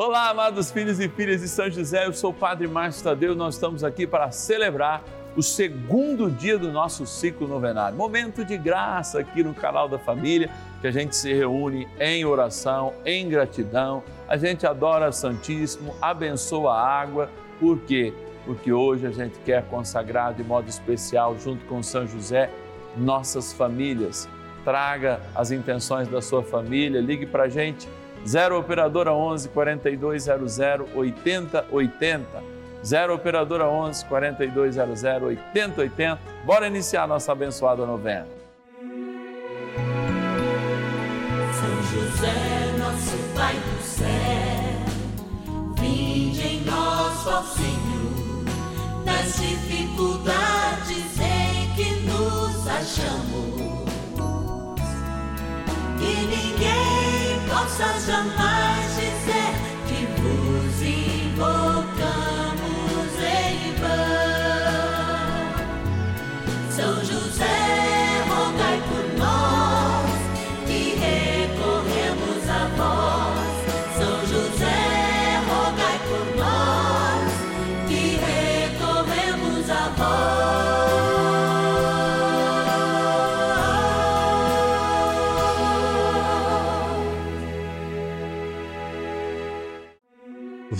Olá, amados filhos e filhas de São José, eu sou o Padre Márcio Tadeu, nós estamos aqui para celebrar o segundo dia do nosso ciclo novenário. Momento de graça aqui no canal da família, que a gente se reúne em oração, em gratidão, a gente adora Santíssimo, abençoa a água, por quê? Porque hoje a gente quer consagrar de modo especial, junto com São José, nossas famílias. Traga as intenções da sua família, ligue para a gente 0 Operadora 11 4200 8080. 0 Operadora 11 4200 8080. Bora iniciar nossa abençoada novena. São José, nosso Pai do céu, vinde em nós, ó Senhor, nas dificuldades em que nos achamos. Que ninguém possas jamais dizer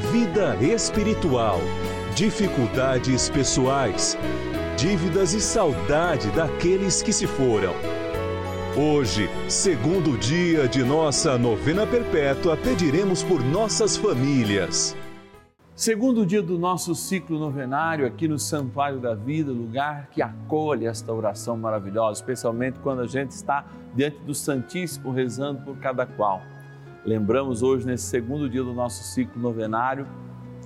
vida espiritual, dificuldades pessoais, dívidas e saudade daqueles que se foram. Hoje, segundo dia de nossa novena perpétua, pediremos por nossas famílias. Segundo dia do nosso ciclo novenário aqui no Santuário da Vida, lugar que acolhe esta oração maravilhosa, especialmente quando a gente está diante do Santíssimo rezando por cada qual. Lembramos hoje, nesse segundo dia do nosso ciclo novenário,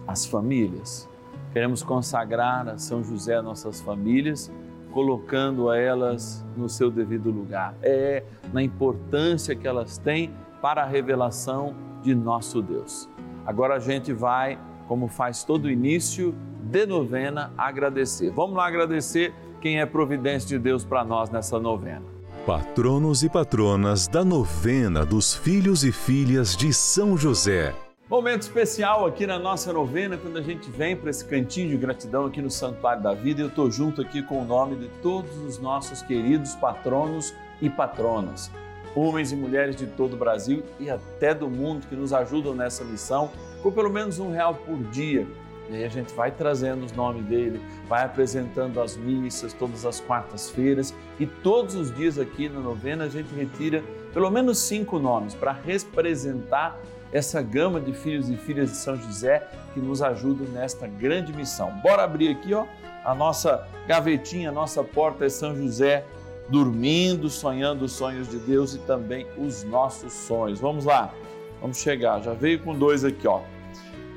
as famílias. Queremos consagrar a São José nossas famílias, colocando a elas no seu devido lugar. É na importância que elas têm para a revelação de nosso Deus. Agora a gente vai, como faz todo início de novena, agradecer. Vamos lá agradecer quem é providência de Deus para nós nessa novena. Patronos e patronas da novena dos filhos e filhas de São José. Momento especial aqui na nossa novena, quando a gente vem para esse cantinho de gratidão aqui no Santuário da Vida. Eu estou junto aqui com o nome de todos os nossos queridos patronos e patronas, homens e mulheres de todo o Brasil e até do mundo que nos ajudam nessa missão, com pelo menos um real por dia e aí a gente vai trazendo os nomes dele, vai apresentando as missas todas as quartas-feiras e todos os dias aqui na novena a gente retira pelo menos cinco nomes para representar essa gama de filhos e filhas de São José que nos ajudam nesta grande missão. Bora abrir aqui, ó, a nossa gavetinha, a nossa porta é São José dormindo, sonhando os sonhos de Deus e também os nossos sonhos. Vamos lá. Vamos chegar. Já veio com dois aqui, ó.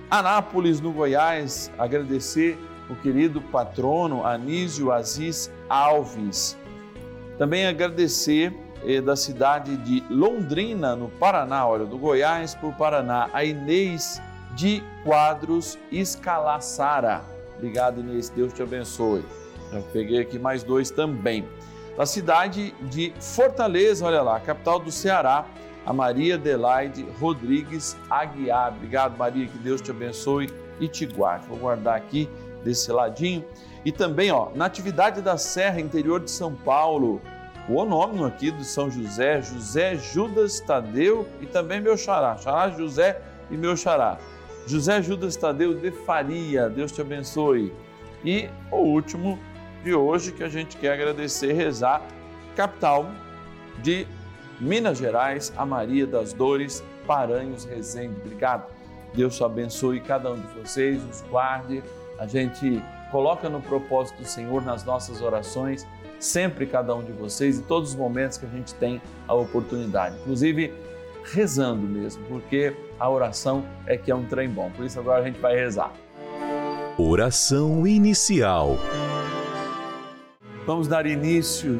Anápolis, no Goiás, agradecer o querido patrono Anísio Aziz Alves. Também agradecer eh, da cidade de Londrina, no Paraná, olha, do Goiás para o Paraná, a Inês de Quadros Escalaçara. Obrigado, Inês, Deus te abençoe. Já peguei aqui mais dois também. Da cidade de Fortaleza, olha lá, capital do Ceará, a Maria Adelaide Rodrigues Aguiar. Obrigado, Maria, que Deus te abençoe e te guarde. Vou guardar aqui desse ladinho. E também, ó, na atividade da Serra, interior de São Paulo, o onônimo aqui do São José, José Judas Tadeu e também meu xará, xará José e meu xará. José Judas Tadeu de Faria, Deus te abençoe. E o último de hoje que a gente quer agradecer, rezar, capital de Minas Gerais, a Maria das Dores, Paranhos, Resende. Obrigado. Deus te abençoe cada um de vocês, os guarde. A gente coloca no propósito do Senhor nas nossas orações, sempre cada um de vocês, em todos os momentos que a gente tem a oportunidade. Inclusive, rezando mesmo, porque a oração é que é um trem bom. Por isso agora a gente vai rezar. Oração inicial. Vamos dar início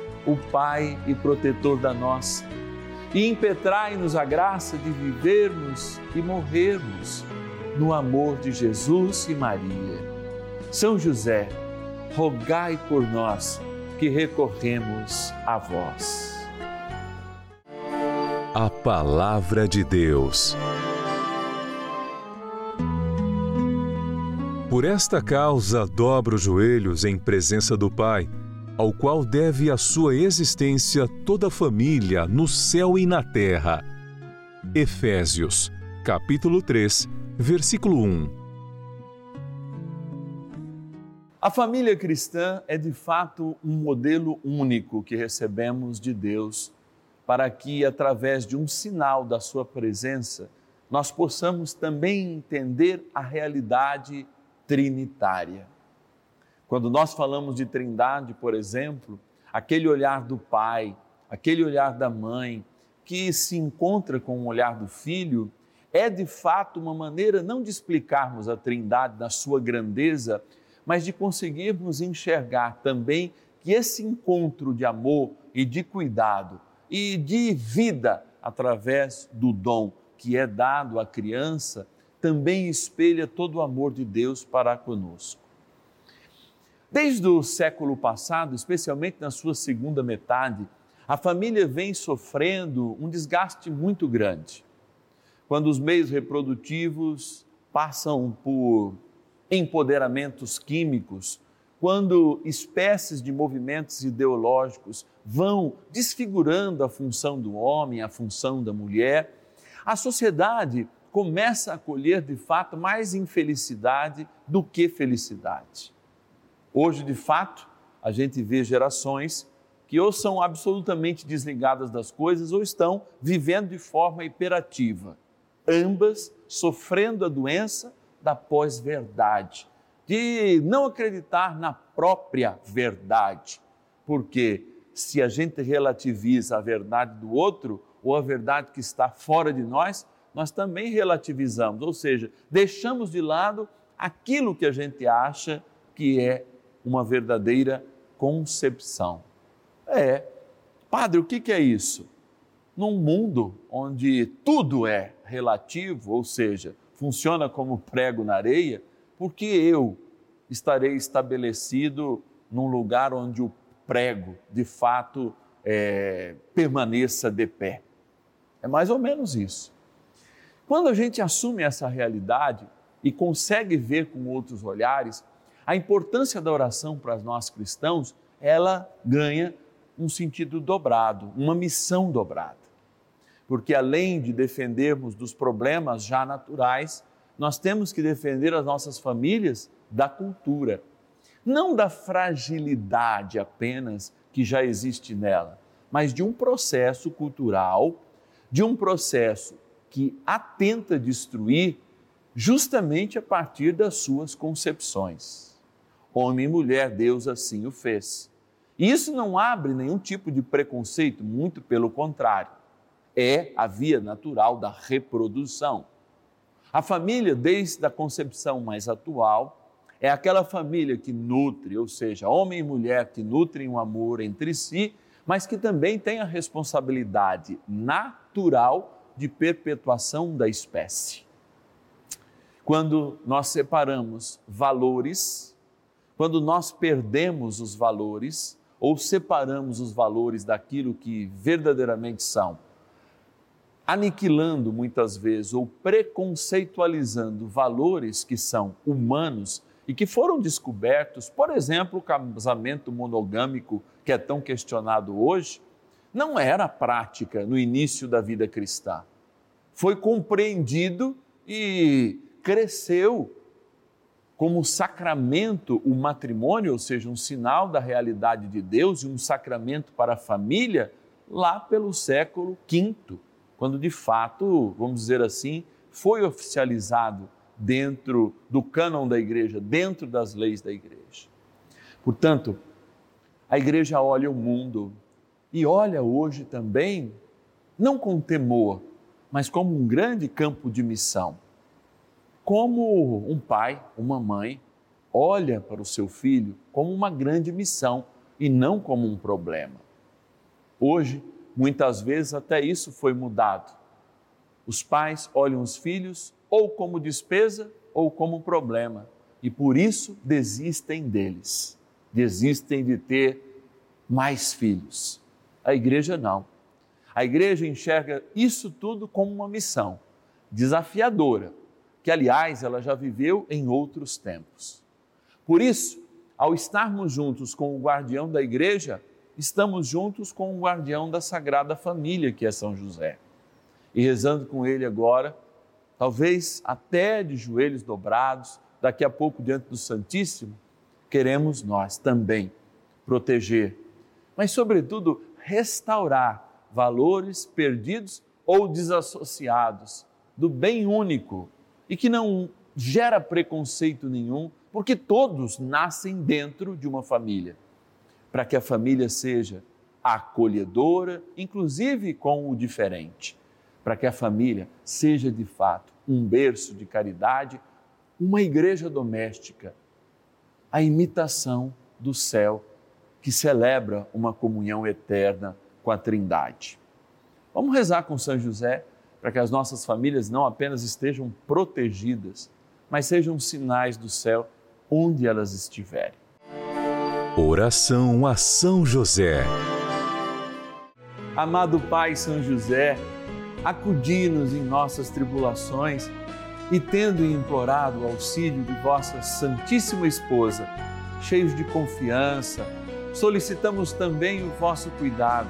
o Pai e protetor da nossa, e impetrai-nos a graça de vivermos e morrermos no amor de Jesus e Maria. São José, rogai por nós que recorremos a vós. A Palavra de Deus. Por esta causa, dobro os joelhos em presença do Pai, ao qual deve a sua existência toda a família no céu e na terra. Efésios, capítulo 3, versículo 1. A família cristã é de fato um modelo único que recebemos de Deus para que, através de um sinal da Sua presença, nós possamos também entender a realidade trinitária. Quando nós falamos de trindade, por exemplo, aquele olhar do pai, aquele olhar da mãe, que se encontra com o olhar do filho, é de fato uma maneira não de explicarmos a trindade na sua grandeza mas de conseguirmos enxergar também que esse encontro de amor e de cuidado e de vida através do dom que é dado à criança também espelha todo o amor de Deus para conosco. Desde o século passado, especialmente na sua segunda metade, a família vem sofrendo um desgaste muito grande. Quando os meios reprodutivos passam por empoderamentos químicos, quando espécies de movimentos ideológicos vão desfigurando a função do homem, a função da mulher, a sociedade começa a colher de fato mais infelicidade do que felicidade. Hoje, de fato, a gente vê gerações que ou são absolutamente desligadas das coisas ou estão vivendo de forma hiperativa, ambas sofrendo a doença da pós-verdade, de não acreditar na própria verdade. Porque se a gente relativiza a verdade do outro ou a verdade que está fora de nós, nós também relativizamos, ou seja, deixamos de lado aquilo que a gente acha que é uma verdadeira concepção. É, padre, o que é isso? Num mundo onde tudo é relativo, ou seja, funciona como prego na areia, porque eu estarei estabelecido num lugar onde o prego, de fato, é, permaneça de pé. É mais ou menos isso. Quando a gente assume essa realidade e consegue ver com outros olhares, a importância da oração para nós cristãos, ela ganha um sentido dobrado, uma missão dobrada. Porque além de defendermos dos problemas já naturais, nós temos que defender as nossas famílias da cultura, não da fragilidade apenas que já existe nela, mas de um processo cultural, de um processo que atenta destruir justamente a partir das suas concepções. Homem e mulher, Deus assim o fez. E isso não abre nenhum tipo de preconceito, muito pelo contrário. É a via natural da reprodução. A família, desde a concepção mais atual, é aquela família que nutre, ou seja, homem e mulher que nutrem o um amor entre si, mas que também tem a responsabilidade natural de perpetuação da espécie. Quando nós separamos valores, quando nós perdemos os valores ou separamos os valores daquilo que verdadeiramente são, aniquilando muitas vezes ou preconceitualizando valores que são humanos e que foram descobertos, por exemplo, o casamento monogâmico que é tão questionado hoje, não era prática no início da vida cristã. Foi compreendido e cresceu como sacramento o matrimônio, ou seja, um sinal da realidade de Deus e um sacramento para a família, lá pelo século V, quando de fato, vamos dizer assim, foi oficializado dentro do cânon da igreja, dentro das leis da igreja. Portanto, a igreja olha o mundo e olha hoje também, não com temor, mas como um grande campo de missão. Como um pai, uma mãe, olha para o seu filho como uma grande missão e não como um problema. Hoje, muitas vezes, até isso foi mudado. Os pais olham os filhos ou como despesa ou como problema e por isso desistem deles, desistem de ter mais filhos. A igreja não. A igreja enxerga isso tudo como uma missão desafiadora, que aliás ela já viveu em outros tempos. Por isso, ao estarmos juntos com o guardião da igreja, estamos juntos com o guardião da Sagrada Família, que é São José. E rezando com ele agora, talvez até de joelhos dobrados, daqui a pouco diante do Santíssimo, queremos nós também proteger, mas sobretudo restaurar valores perdidos ou desassociados do bem único e que não gera preconceito nenhum, porque todos nascem dentro de uma família. Para que a família seja acolhedora, inclusive com o diferente. Para que a família seja de fato um berço de caridade, uma igreja doméstica, a imitação do céu que celebra uma comunhão eterna com a Trindade. Vamos rezar com São José para que as nossas famílias não apenas estejam protegidas, mas sejam sinais do céu onde elas estiverem. Oração a São José. Amado Pai São José, acudi-nos em nossas tribulações e, tendo implorado o auxílio de vossa Santíssima Esposa, cheios de confiança, solicitamos também o vosso cuidado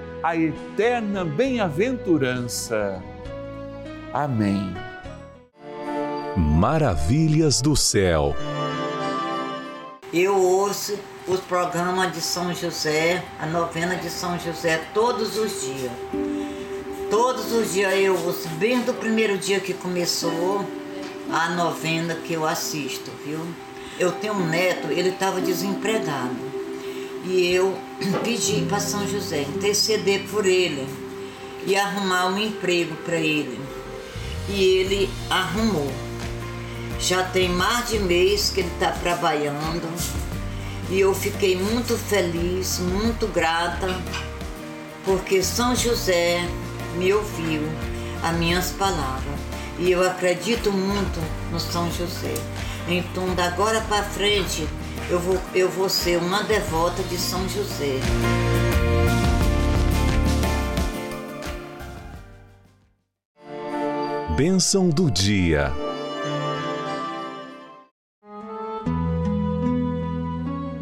a eterna bem-aventurança. Amém. Maravilhas do céu. Eu ouço os programas de São José, a novena de São José, todos os dias. Todos os dias eu ouço, bem do primeiro dia que começou a novena que eu assisto, viu? Eu tenho um neto, ele estava desempregado. E eu pedi para São José interceder por ele e arrumar um emprego para ele. E ele arrumou. Já tem mais de mês que ele está trabalhando e eu fiquei muito feliz, muito grata, porque São José me ouviu as minhas palavras e eu acredito muito no São José. Então, da agora para frente, eu vou, eu vou ser uma devota de São José. Bênção do dia.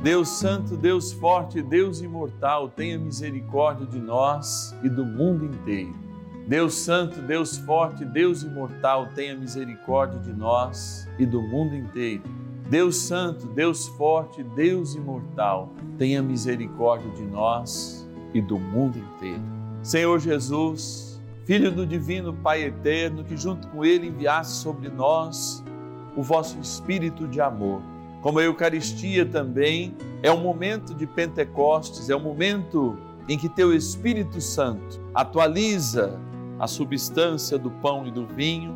Deus Santo, Deus Forte, Deus Imortal, tenha misericórdia de nós e do mundo inteiro. Deus Santo, Deus Forte, Deus Imortal, tenha misericórdia de nós e do mundo inteiro. Deus Santo, Deus Forte, Deus Imortal, tenha misericórdia de nós e do mundo inteiro. Senhor Jesus, Filho do Divino Pai Eterno, que junto com Ele enviasse sobre nós o vosso Espírito de amor como a Eucaristia também é um momento de Pentecostes, é um momento em que teu Espírito Santo atualiza a substância do pão e do vinho,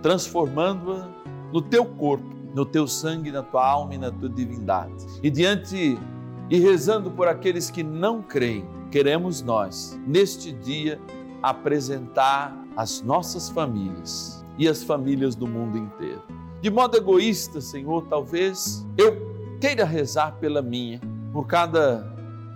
transformando-a no teu corpo, no teu sangue, na tua alma e na tua divindade. E diante e rezando por aqueles que não creem, queremos nós, neste dia, apresentar as nossas famílias e as famílias do mundo inteiro de modo egoísta, Senhor, talvez eu queira rezar pela minha, por cada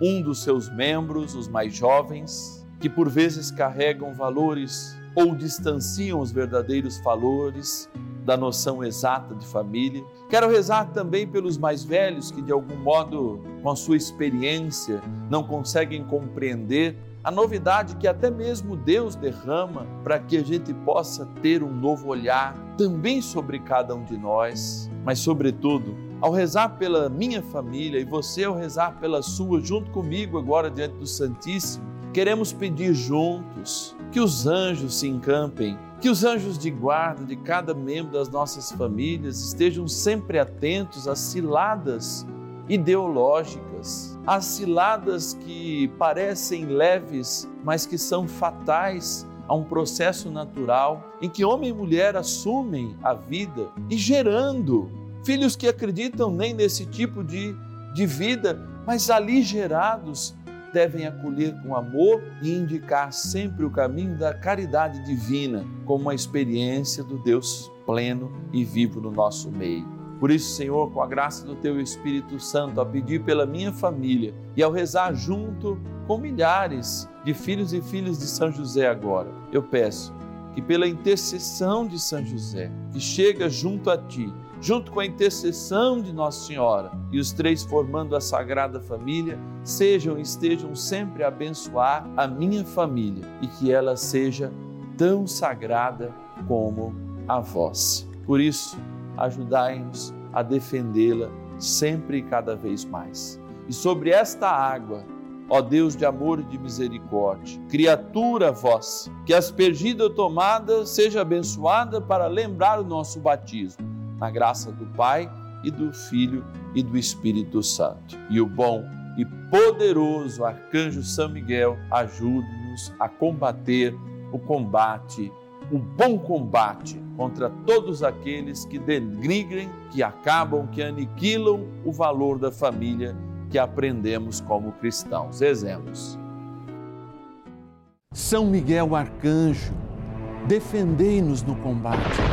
um dos seus membros, os mais jovens, que por vezes carregam valores ou distanciam os verdadeiros valores da noção exata de família. Quero rezar também pelos mais velhos que, de algum modo, com a sua experiência, não conseguem compreender a novidade que até mesmo Deus derrama para que a gente possa ter um novo olhar também sobre cada um de nós, mas, sobretudo, ao rezar pela minha família e você ao rezar pela sua, junto comigo agora diante do Santíssimo, queremos pedir juntos que os anjos se encampem, que os anjos de guarda de cada membro das nossas famílias estejam sempre atentos às ciladas ideológicas as ciladas que parecem leves, mas que são fatais a um processo natural em que homem e mulher assumem a vida e gerando. Filhos que acreditam nem nesse tipo de, de vida, mas ali gerados devem acolher com amor e indicar sempre o caminho da caridade divina como uma experiência do Deus pleno e vivo no nosso meio. Por isso, Senhor, com a graça do Teu Espírito Santo, a pedir pela minha família e ao rezar junto com milhares de filhos e filhas de São José agora, eu peço que pela intercessão de São José, que chega junto a Ti, junto com a intercessão de Nossa Senhora e os três formando a Sagrada Família, sejam e estejam sempre a abençoar a minha família e que ela seja tão sagrada como a vossa. Por isso, ajudai-nos a defendê-la sempre e cada vez mais. E sobre esta água, ó Deus de amor e de misericórdia, criatura vossa, que aspergida ou tomada seja abençoada para lembrar o nosso batismo, na graça do Pai e do Filho e do Espírito Santo. E o bom e poderoso arcanjo São Miguel ajude-nos a combater o combate, o bom combate contra todos aqueles que denigrem, que acabam, que aniquilam o valor da família que aprendemos como cristãos. Exemplos. São Miguel Arcanjo, defendei-nos no combate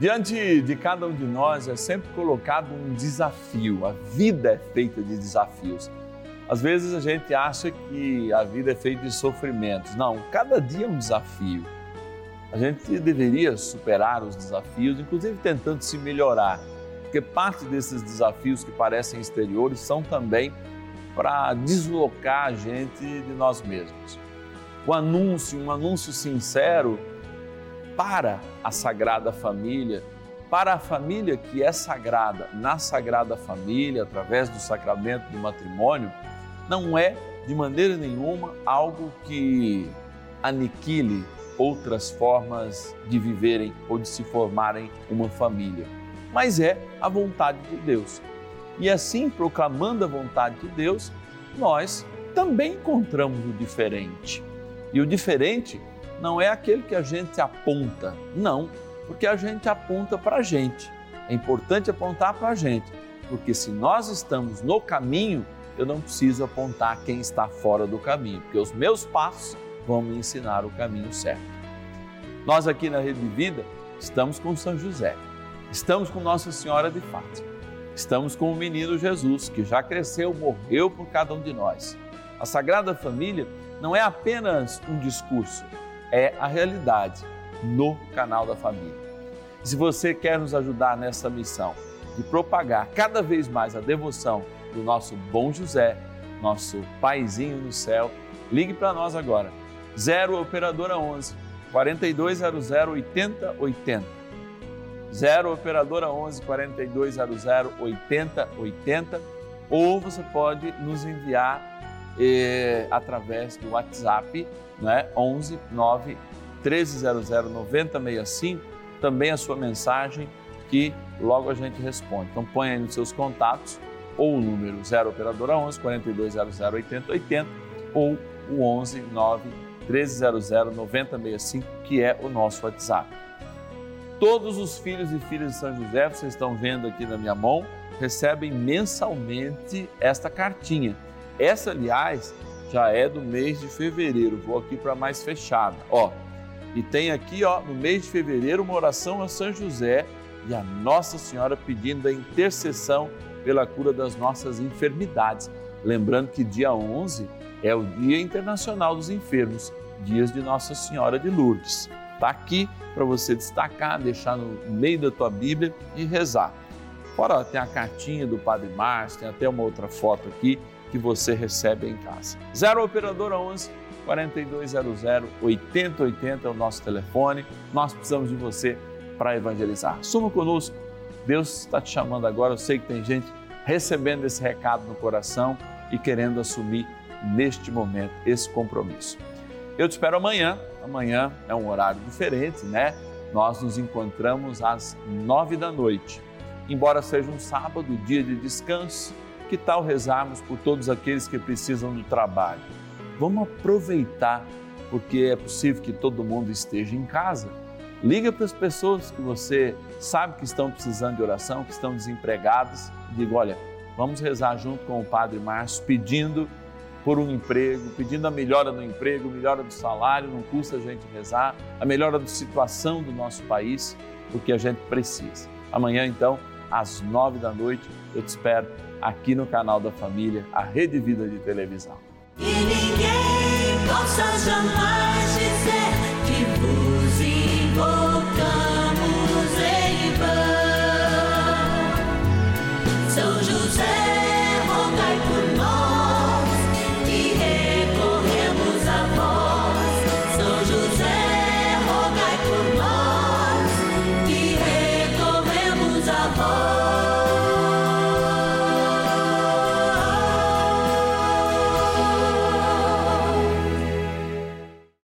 Diante de cada um de nós é sempre colocado um desafio. A vida é feita de desafios. Às vezes a gente acha que a vida é feita de sofrimentos. Não, cada dia é um desafio. A gente deveria superar os desafios, inclusive tentando se melhorar, porque parte desses desafios que parecem exteriores são também para deslocar a gente de nós mesmos. O anúncio, um anúncio sincero para a Sagrada Família, para a família que é sagrada, na Sagrada Família, através do sacramento do matrimônio, não é de maneira nenhuma algo que aniquile outras formas de viverem ou de se formarem uma família, mas é a vontade de Deus. E assim, proclamando a vontade de Deus, nós também encontramos o diferente. E o diferente não é aquele que a gente aponta, não, porque a gente aponta para a gente. É importante apontar para a gente, porque se nós estamos no caminho, eu não preciso apontar quem está fora do caminho, porque os meus passos vão me ensinar o caminho certo. Nós aqui na Rede de Vida estamos com São José, estamos com Nossa Senhora de Fátima, estamos com o menino Jesus, que já cresceu, morreu por cada um de nós. A Sagrada Família não é apenas um discurso, é a realidade no canal da família. Se você quer nos ajudar nessa missão de propagar cada vez mais a devoção do nosso bom José, nosso paizinho no céu, ligue para nós agora 0 Operadora 11 4200 8080. 0 Operadora 11 4200 8080. Ou você pode nos enviar através do WhatsApp, né? 11 9 1300 9065. Também a sua mensagem que logo a gente responde. Então põe aí nos seus contatos ou o número 0 Operadora 11 4200 8080 ou o 11 9 1300 9065, que é o nosso WhatsApp. Todos os filhos e filhas de São José, vocês estão vendo aqui na minha mão, recebem mensalmente esta cartinha. Essa, aliás, já é do mês de fevereiro. Vou aqui para mais fechada. Ó, e tem aqui, ó, no mês de fevereiro, uma oração a São José e a Nossa Senhora pedindo a intercessão pela cura das nossas enfermidades. Lembrando que dia 11 é o Dia Internacional dos Enfermos, dias de Nossa Senhora de Lourdes. Está aqui para você destacar, deixar no meio da tua Bíblia e rezar. Fora tem a cartinha do Padre Márcio, tem até uma outra foto aqui que você recebe em casa. 0 Operadora 11 4200 8080 é o nosso telefone. Nós precisamos de você para evangelizar. Suma conosco. Deus está te chamando agora. Eu sei que tem gente recebendo esse recado no coração e querendo assumir neste momento esse compromisso. Eu te espero amanhã. Amanhã é um horário diferente, né? Nós nos encontramos às nove da noite. Embora seja um sábado, dia de descanso, que tal rezarmos por todos aqueles que precisam do trabalho? Vamos aproveitar, porque é possível que todo mundo esteja em casa. Liga para as pessoas que você sabe que estão precisando de oração, que estão desempregadas. Diga, olha, vamos rezar junto com o Padre Márcio, pedindo por um emprego, pedindo a melhora do emprego, melhora do salário, não custa a gente rezar, a melhora da situação do nosso país, porque a gente precisa. Amanhã, então, às nove da noite, eu te espero aqui no canal da Família, a Rede Vida de Televisão. E ninguém possa jamais dizer